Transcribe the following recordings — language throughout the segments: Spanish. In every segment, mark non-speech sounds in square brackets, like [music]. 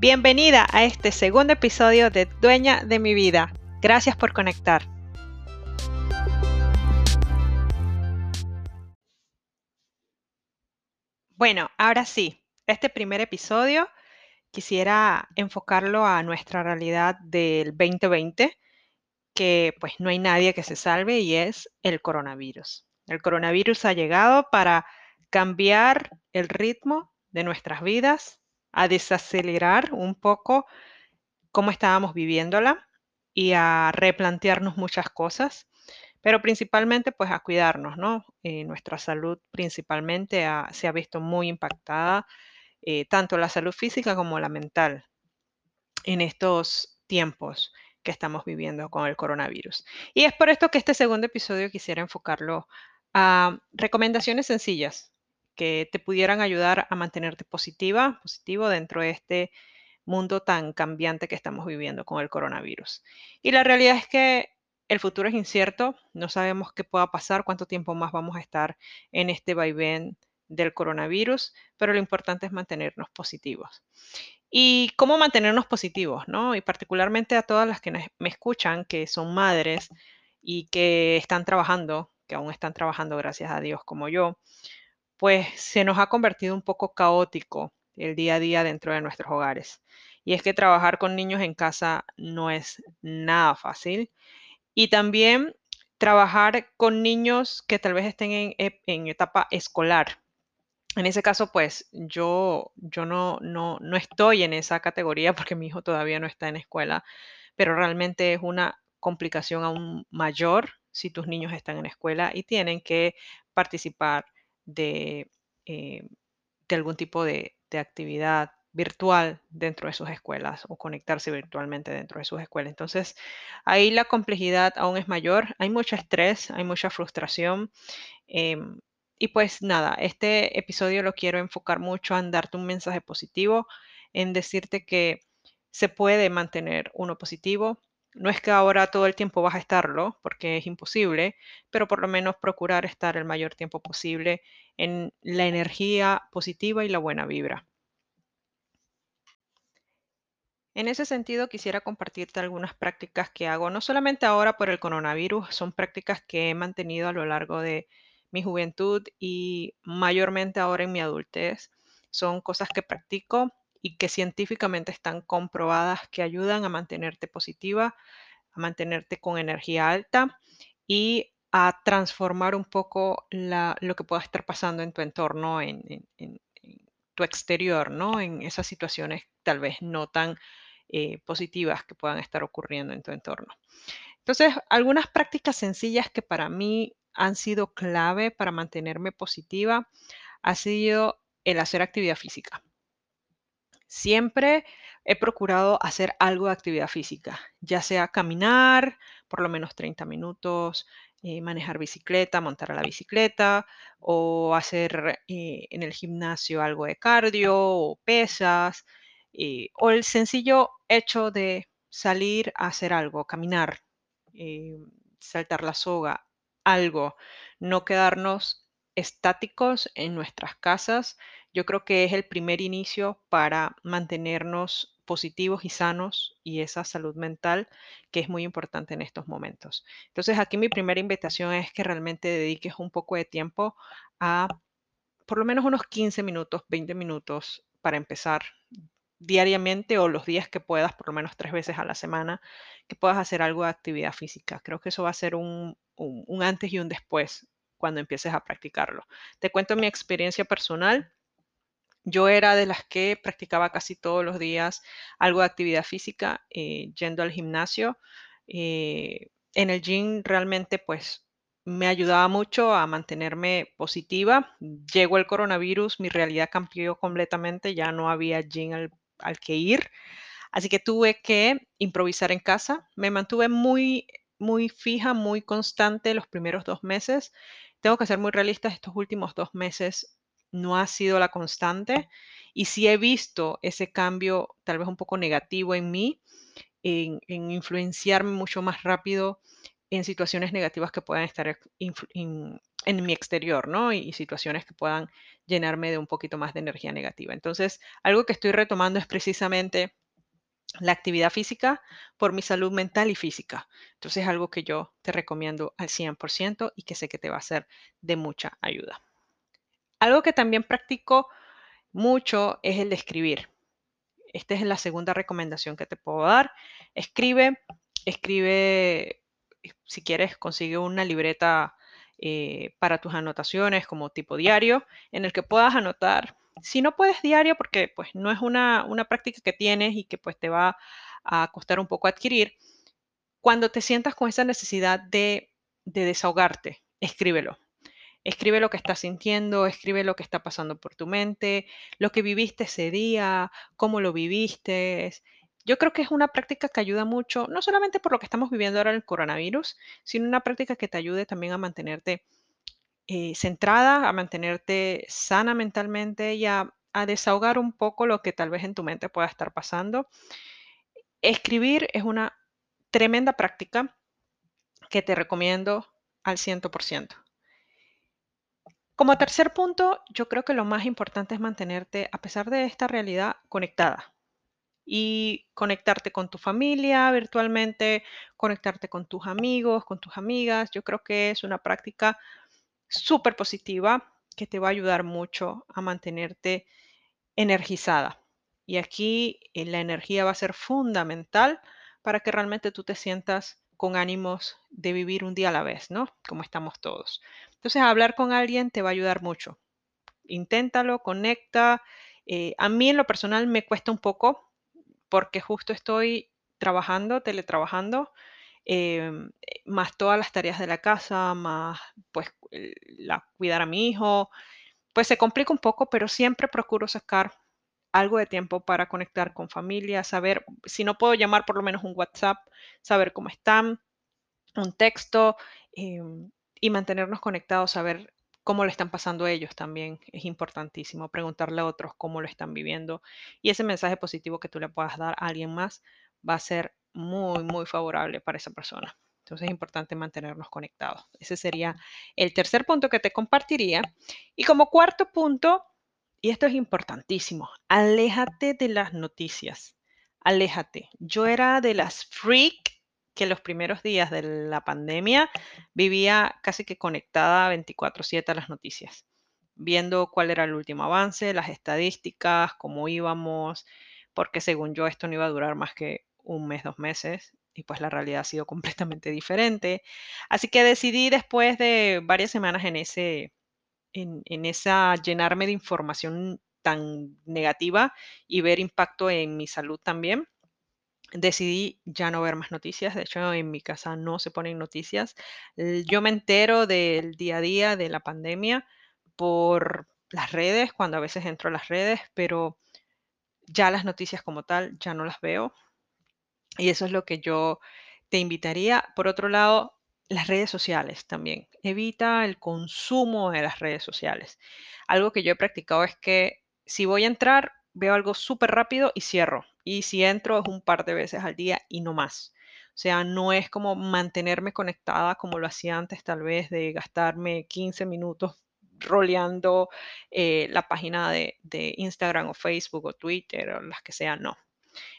Bienvenida a este segundo episodio de Dueña de mi vida. Gracias por conectar. Bueno, ahora sí, este primer episodio quisiera enfocarlo a nuestra realidad del 2020, que pues no hay nadie que se salve y es el coronavirus. El coronavirus ha llegado para cambiar el ritmo de nuestras vidas, a desacelerar un poco cómo estábamos viviéndola y a replantearnos muchas cosas, pero principalmente pues a cuidarnos, ¿no? Eh, nuestra salud principalmente se ha visto muy impactada, eh, tanto la salud física como la mental en estos tiempos que estamos viviendo con el coronavirus. Y es por esto que este segundo episodio quisiera enfocarlo a recomendaciones sencillas que te pudieran ayudar a mantenerte positiva, positivo dentro de este mundo tan cambiante que estamos viviendo con el coronavirus. Y la realidad es que el futuro es incierto, no sabemos qué pueda pasar, cuánto tiempo más vamos a estar en este vaivén del coronavirus, pero lo importante es mantenernos positivos. ¿Y cómo mantenernos positivos? ¿no? Y particularmente a todas las que me escuchan, que son madres y que están trabajando, que aún están trabajando, gracias a Dios, como yo, pues se nos ha convertido un poco caótico el día a día dentro de nuestros hogares. Y es que trabajar con niños en casa no es nada fácil. Y también trabajar con niños que tal vez estén en, en etapa escolar, en ese caso, pues yo, yo no, no, no estoy en esa categoría [laughs] porque mi hijo todavía no está en escuela, pero realmente es una complicación aún mayor si tus niños están en escuela y tienen que participar de, eh, de algún tipo de, de actividad virtual dentro de sus escuelas o conectarse virtualmente dentro de sus escuelas. Entonces, ahí la complejidad aún es mayor, hay mucho estrés, hay mucha frustración. Em, y pues nada, este episodio lo quiero enfocar mucho en darte un mensaje positivo, en decirte que se puede mantener uno positivo. No es que ahora todo el tiempo vas a estarlo, porque es imposible, pero por lo menos procurar estar el mayor tiempo posible en la energía positiva y la buena vibra. En ese sentido, quisiera compartirte algunas prácticas que hago, no solamente ahora por el coronavirus, son prácticas que he mantenido a lo largo de mi juventud y mayormente ahora en mi adultez. Son cosas que practico y que científicamente están comprobadas que ayudan a mantenerte positiva, a mantenerte con energía alta y a transformar un poco lo que pueda estar pasando en tu entorno, en, tu exterior, ¿no? En esas situaciones tal vez no tan eh, positivas que puedan estar ocurriendo en tu entorno. Entonces, algunas prácticas sencillas que para mí han sido clave para mantenerme positiva ha sido el hacer actividad física. Siempre he procurado hacer algo de actividad física, ya sea caminar por lo menos 30 minutos, eh, manejar bicicleta, montar a la bicicleta o hacer eh, en el gimnasio algo de cardio o pesas eh, o el sencillo hecho de salir a hacer algo, caminar, saltar la soga, algo, no quedarnos estáticos en nuestras casas. Yo creo que es el primer inicio para mantenernos positivos y sanos y esa salud mental que es muy importante en estos momentos. Entonces aquí mi primera invitación es que realmente dediques un poco de tiempo a por lo menos unos 15 minutos, 20 minutos para empezar diariamente o los días que puedas, por lo menos tres veces a la semana, que puedas hacer algo de actividad física. Creo que eso va a ser un, un, antes y un después cuando empieces a practicarlo. Te cuento mi experiencia personal. Yo era de las que practicaba casi todos los días algo de actividad física, eh, yendo al gimnasio. Eh, en el gym realmente pues me ayudaba mucho a mantenerme positiva. Llegó el coronavirus, mi realidad cambió completamente, ya no había gym al, al que ir. Así que tuve que improvisar en casa. Me mantuve muy muy fija, muy constante los primeros dos meses. Tengo que ser muy realista, estos últimos dos meses no ha sido la constante y sí he visto ese cambio tal vez un poco negativo en mí, en, influenciarme mucho más rápido en situaciones negativas que puedan estar en mi exterior, ¿no? Y, situaciones que puedan llenarme de un poquito más de energía negativa. Entonces, algo que estoy retomando es precisamente la actividad física por mi salud mental y física. Entonces, es algo que yo te recomiendo al 100% y que sé que te va a ser de mucha ayuda. Algo que también practico mucho es el de escribir. Esta es la segunda recomendación que te puedo dar. Escribe, escribe, si quieres, consigue una libreta eh, para tus anotaciones como tipo diario, en el que puedas anotar. Si no puedes diario, porque pues no es una, práctica que tienes y que pues te va a costar un poco adquirir, cuando te sientas con esa necesidad de, de desahogarte, escríbelo. Escribe lo que estás sintiendo, escribe lo que está pasando por tu mente, lo que viviste ese día, cómo lo viviste. Yo creo que es una práctica que ayuda mucho, no solamente por lo que estamos viviendo ahora el coronavirus, sino una práctica que te ayude también a mantenerte eh, centrada, a mantenerte sana mentalmente y a, a desahogar un poco lo que tal vez en tu mente pueda estar pasando. Escribir es una tremenda práctica que te recomiendo al 100%. Como tercer punto, yo creo que lo más importante es mantenerte, a pesar de esta realidad, conectada. Y conectarte con tu familia virtualmente, conectarte con tus amigos, con tus amigas. Yo creo que es una práctica súper positiva que te va a ayudar mucho a mantenerte energizada. Y aquí eh, la energía va a ser fundamental para que realmente tú te sientas con ánimos de vivir un día a la vez, ¿no? Como estamos todos. Entonces, hablar con alguien te va a ayudar mucho. Inténtalo, conecta. Eh, a mí en lo personal me cuesta un poco porque justo estoy trabajando, teletrabajando, em, más todas las tareas de la casa, más pues la, cuidar a mi hijo, pues se complica un poco, pero siempre procuro sacar algo de tiempo para conectar con familia, saber, si no puedo llamar, por lo menos un WhatsApp, saber cómo están, un texto em, y mantenernos conectados, saber cómo lo están pasando ellos también es importantísimo, preguntarle a otros cómo lo están viviendo y ese mensaje positivo que tú le puedas dar a alguien más va a ser muy, muy favorable para esa persona. Entonces es importante mantenernos conectados. Ese sería el tercer punto que te compartiría. Y como cuarto punto, y esto es importantísimo, aléjate de las noticias. Aléjate. Yo era de las freak que los primeros días de la pandemia vivía casi que conectada 24/7 a las noticias, viendo cuál era el último avance, las estadísticas, cómo íbamos, porque según yo esto no iba a durar más que un mes, dos meses, y pues la realidad ha sido [laughs] completamente diferente. Así que decidí después de varias semanas en ese en, esa llenarme de información tan negativa y ver impacto en mi salud también, decidí ya no ver más noticias. De hecho, en mi casa no se ponen noticias. Yo me entero del día a día de la pandemia por las redes, cuando a veces entro a las redes, pero ya las noticias como tal ya no las veo. Y eso es lo que yo te invitaría. Por otro lado, las redes sociales también. Evita el consumo de las redes sociales. Algo que yo he practicado es que si voy a entrar, veo algo súper rápido y cierro. Y si entro es un par de veces al día y no más. O sea, no es como mantenerme conectada como lo hacía antes, tal vez de gastarme 15 minutos roleando eh, la página de, Instagram o Facebook o Twitter o las que sean, no.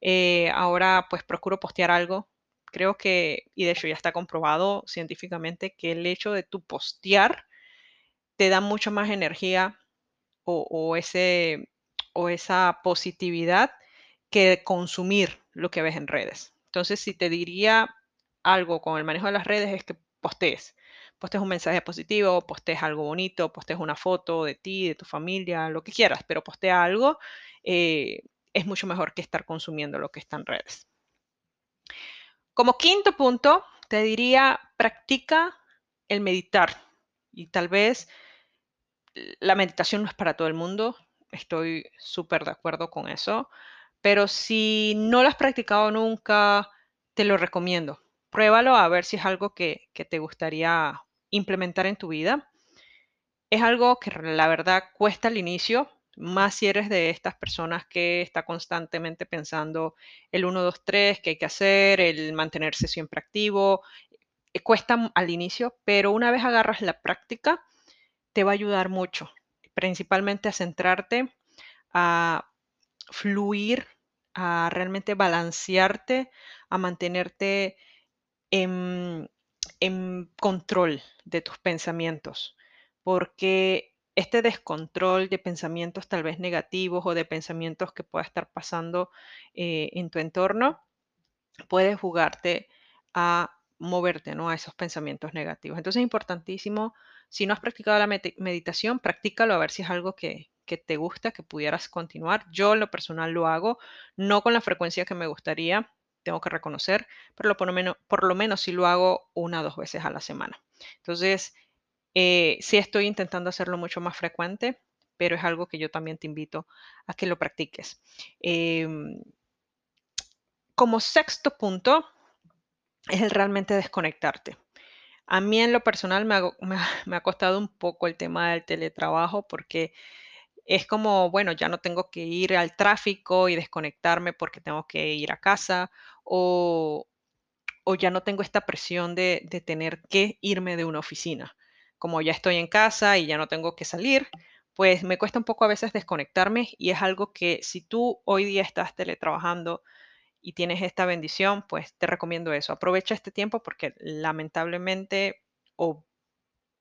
Eh, ahora pues procuro postear algo Creo que, y de hecho ya está comprobado científicamente, que el hecho de tu postear te da mucho más energía o, ese, o esa positividad que consumir lo que ves en redes. Entonces, si te diría algo con el manejo de las redes es que postees. Postees un mensaje positivo, postees algo bonito, postees una foto de ti, de tu familia, lo que quieras, pero postea algo. Eh, es mucho mejor que estar consumiendo lo que está en redes. Como quinto punto, te diría, practica el meditar. Y tal vez la meditación no es para todo el mundo, estoy súper de acuerdo con eso, pero si no lo has practicado nunca, te lo recomiendo. Pruébalo a ver si es algo que, te gustaría implementar en tu vida. Es algo que la verdad cuesta al inicio, más si eres de estas personas que está constantemente pensando el 1, 2, 3, que hay que hacer, el mantenerse siempre activo. eh, cuesta al inicio, pero una vez agarras la práctica, te va a ayudar mucho, principalmente a centrarte, a fluir, a realmente balancearte, a mantenerte en, control de tus pensamientos, porque este descontrol de pensamientos tal vez negativos o de pensamientos que pueda estar pasando eh, en tu entorno, puede jugarte a moverte, ¿no? A esos pensamientos negativos. Entonces es importantísimo, si no has practicado la meditación, practícalo a ver si es algo que, te gusta, que pudieras continuar. Yo en lo personal lo hago, no con la frecuencia que me gustaría, tengo que reconocer, pero por lo menos, por lo sí lo hago una o dos veces a la semana. Entonces, eh, sí estoy intentando hacerlo mucho más frecuente, pero es algo que yo también te invito a que lo practiques. Em, como sexto punto, es el realmente desconectarte. A mí en lo personal [laughs] me ha costado un poco el tema del teletrabajo porque es como, bueno, ya no tengo que ir al tráfico y desconectarme porque tengo que ir a casa o, ya no tengo esta presión de tener que irme de una oficina. Como ya estoy en casa y ya no tengo que salir, pues me cuesta un poco a veces desconectarme y es algo que si tú hoy día estás teletrabajando y tienes esta bendición, pues te recomiendo eso. Aprovecha este tiempo porque lamentablemente o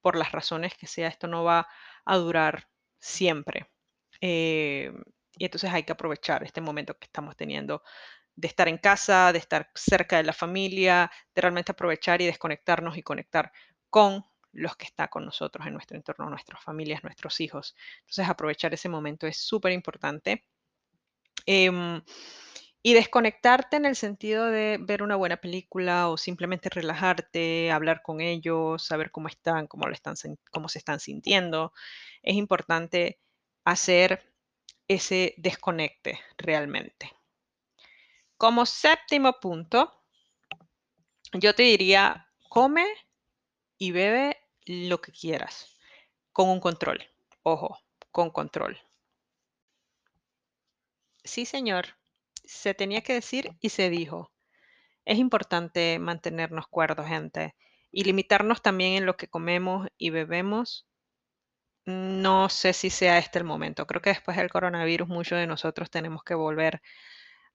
por las razones que sea, esto no va a durar siempre. Eh, y entonces hay que aprovechar este momento que estamos teniendo de estar en casa, de estar cerca de la familia, de realmente aprovechar y desconectarnos y conectar con los que están con nosotros en nuestro entorno, nuestras familias, nuestros hijos. Entonces aprovechar ese momento es súper importante. Em, y desconectarte en el sentido de ver una buena película o simplemente relajarte, hablar con ellos, saber cómo están, cómo, están, cómo se están sintiendo. Es importante hacer ese desconecte realmente. Como séptimo punto, yo te diría, come y bebe lo que quieras, con un control. Ojo, con control. Sí, señor, se tenía que decir y se dijo. Es importante mantenernos cuerdos, gente, y limitarnos también en lo que comemos y bebemos no sé si sea este el momento. Creo que después del coronavirus muchos de nosotros tenemos que volver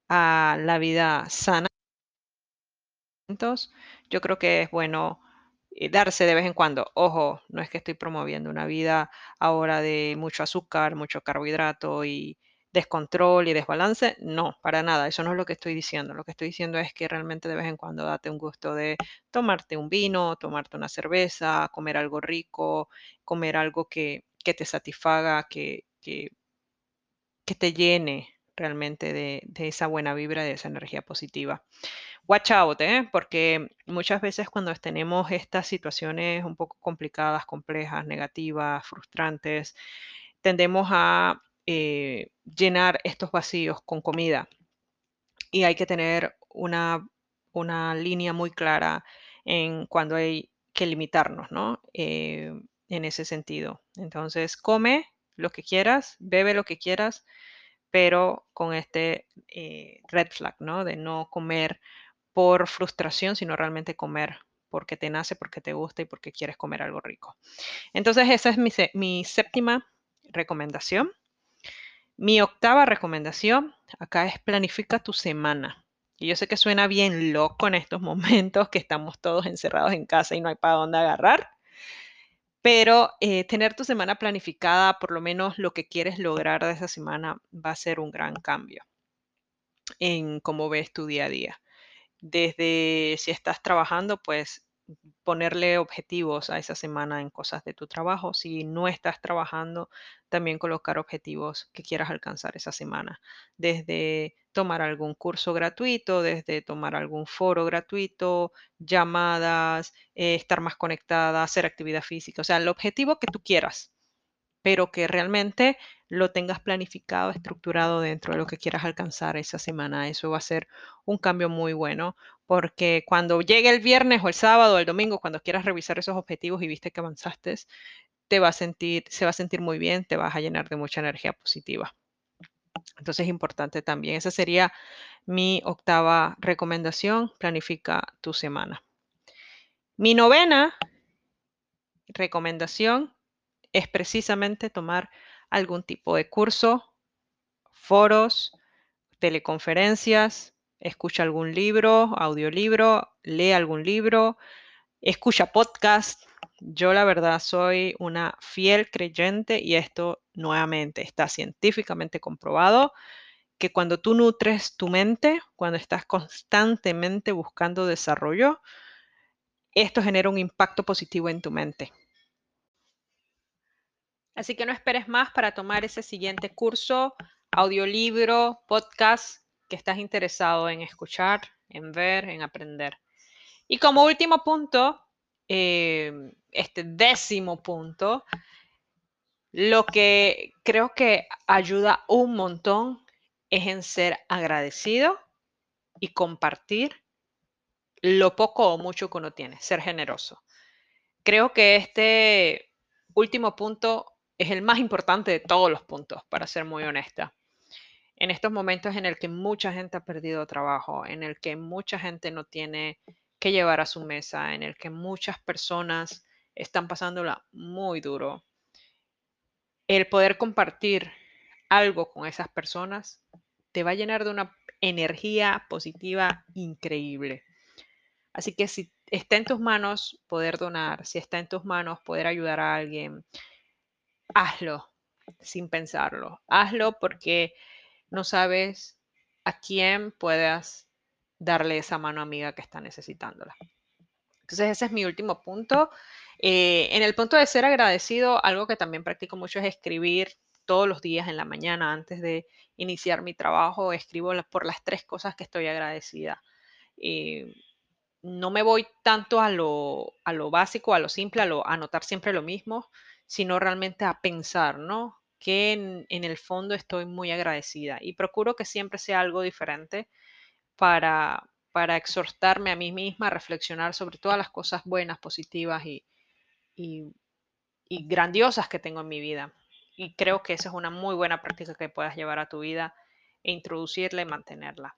a la vida sana. Yo creo que es bueno eh, darse de vez en cuando. Ojo, no es que estoy promoviendo una vida ahora de mucho azúcar, mucho carbohidrato y descontrol y desbalance. No, para nada. Eso no es lo que estoy diciendo. Lo que estoy diciendo es que realmente de vez en cuando date un gusto de tomarte un vino, tomarte una cerveza, comer algo rico, comer algo que, te satisfaga, que, que, te llene realmente de, de, esa buena vibra, de esa energía positiva. Watch out, ¿eh? porque muchas veces cuando tenemos estas situaciones un poco complicadas, complejas, negativas, frustrantes, tendemos a eh, llenar estos vacíos con comida. Y hay que tener una, una línea muy clara en cuando hay que limitarnos, ¿no? Eh, en ese sentido. Entonces, come lo que quieras, bebe lo que quieras, pero con este eh, red flag, ¿no? De no comer por frustración, sino realmente comer porque te nace, porque te gusta y porque quieres comer algo rico. Entonces, esa es mi, mi séptima recomendación. Mi octava recomendación acá es planifica tu semana. Y yo sé que suena bien loco en estos [laughs] momentos que estamos todos encerrados en casa y no hay para dónde agarrar, pero eh, tener tu semana planificada, por lo menos lo que quieres lograr de esa semana, va a ser un gran cambio en cómo ves tu día a día. Desde si estás trabajando, pues ponerle objetivos a esa semana en cosas de tu trabajo. Si no estás trabajando, también colocar objetivos que quieras alcanzar esa semana. Desde tomar algún curso gratuito, desde tomar algún foro gratuito, llamadas, eh, estar más conectada, hacer actividad física. O sea, el objetivo que tú quieras, pero que realmente lo tengas planificado, estructurado dentro de lo que quieras alcanzar esa semana. Eso va a ser un cambio muy bueno, porque cuando llegue el viernes o el sábado o el domingo, cuando quieras revisar esos objetivos y viste que avanzaste, te va a sentir, se va a sentir muy bien, te vas a llenar de mucha energía positiva. Entonces es importante también. Esa sería mi octava recomendación, planifica tu semana. Mi novena recomendación es precisamente tomar algún tipo de curso, foros, teleconferencias, escucha algún libro, audiolibro, lee algún libro, escucha podcast. Yo la verdad soy una fiel creyente y esto nuevamente está científicamente comprobado que cuando tú nutres tu mente, cuando estás constantemente buscando desarrollo, esto genera un impacto positivo en tu mente. Así que no esperes más para tomar ese siguiente curso, audiolibro, podcast que estás interesado en escuchar, en ver, en aprender. Y como último punto, eh, este décimo punto, lo que creo que ayuda un montón es en ser agradecido y compartir lo poco o mucho que uno tiene, ser generoso. Creo que este último punto es el más importante de todos los puntos, para ser muy honesta. En estos momentos en el que mucha gente ha perdido trabajo, en el que mucha gente no tiene que llevar a su mesa, en el que muchas personas están pasándola muy duro, el poder compartir algo con esas personas te va a llenar de una energía positiva increíble. Así que si está en tus manos poder donar, si está en tus manos poder ayudar a alguien, hazlo sin pensarlo. Hazlo porque no sabes a quién puedas darle esa mano amiga que está necesitándola. Entonces ese es mi último punto. Eh, en el punto de ser agradecido, algo que también practico mucho es escribir todos los días en la mañana antes de iniciar mi trabajo. Escribo por las tres cosas que estoy agradecida. Eh, no me voy tanto a lo, a lo, básico, a lo simple, a, lo, anotar siempre lo mismo, sino realmente a pensar, ¿no? Que en, el fondo estoy muy agradecida y procuro que siempre sea algo diferente para, para exhortarme a mí misma a reflexionar sobre todas las cosas buenas, positivas y, y, y grandiosas que tengo en mi vida. Y creo que esa es una muy buena práctica que puedas llevar a tu vida e introducirla y mantenerla.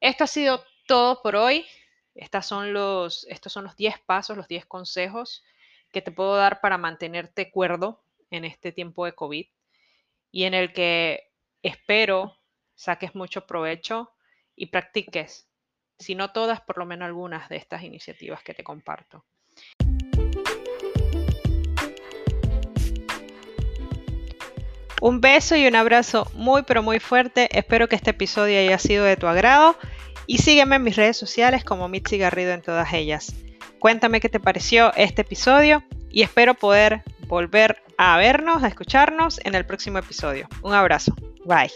Esto ha sido todo por hoy. Estas son los, estos son los 10 pasos, los 10 consejos que te puedo dar para mantenerte cuerdo en este tiempo de COVID y en el que espero saques mucho provecho y practiques, si no todas, por lo menos algunas de estas iniciativas que te comparto. Un beso y un abrazo muy pero muy fuerte. Espero que este episodio haya sido de tu agrado y sígueme en mis redes sociales como Mitzi Garrido en todas ellas. Cuéntame qué te pareció este episodio y espero poder volver a vernos, a escucharnos en el próximo episodio. Un abrazo. Bye.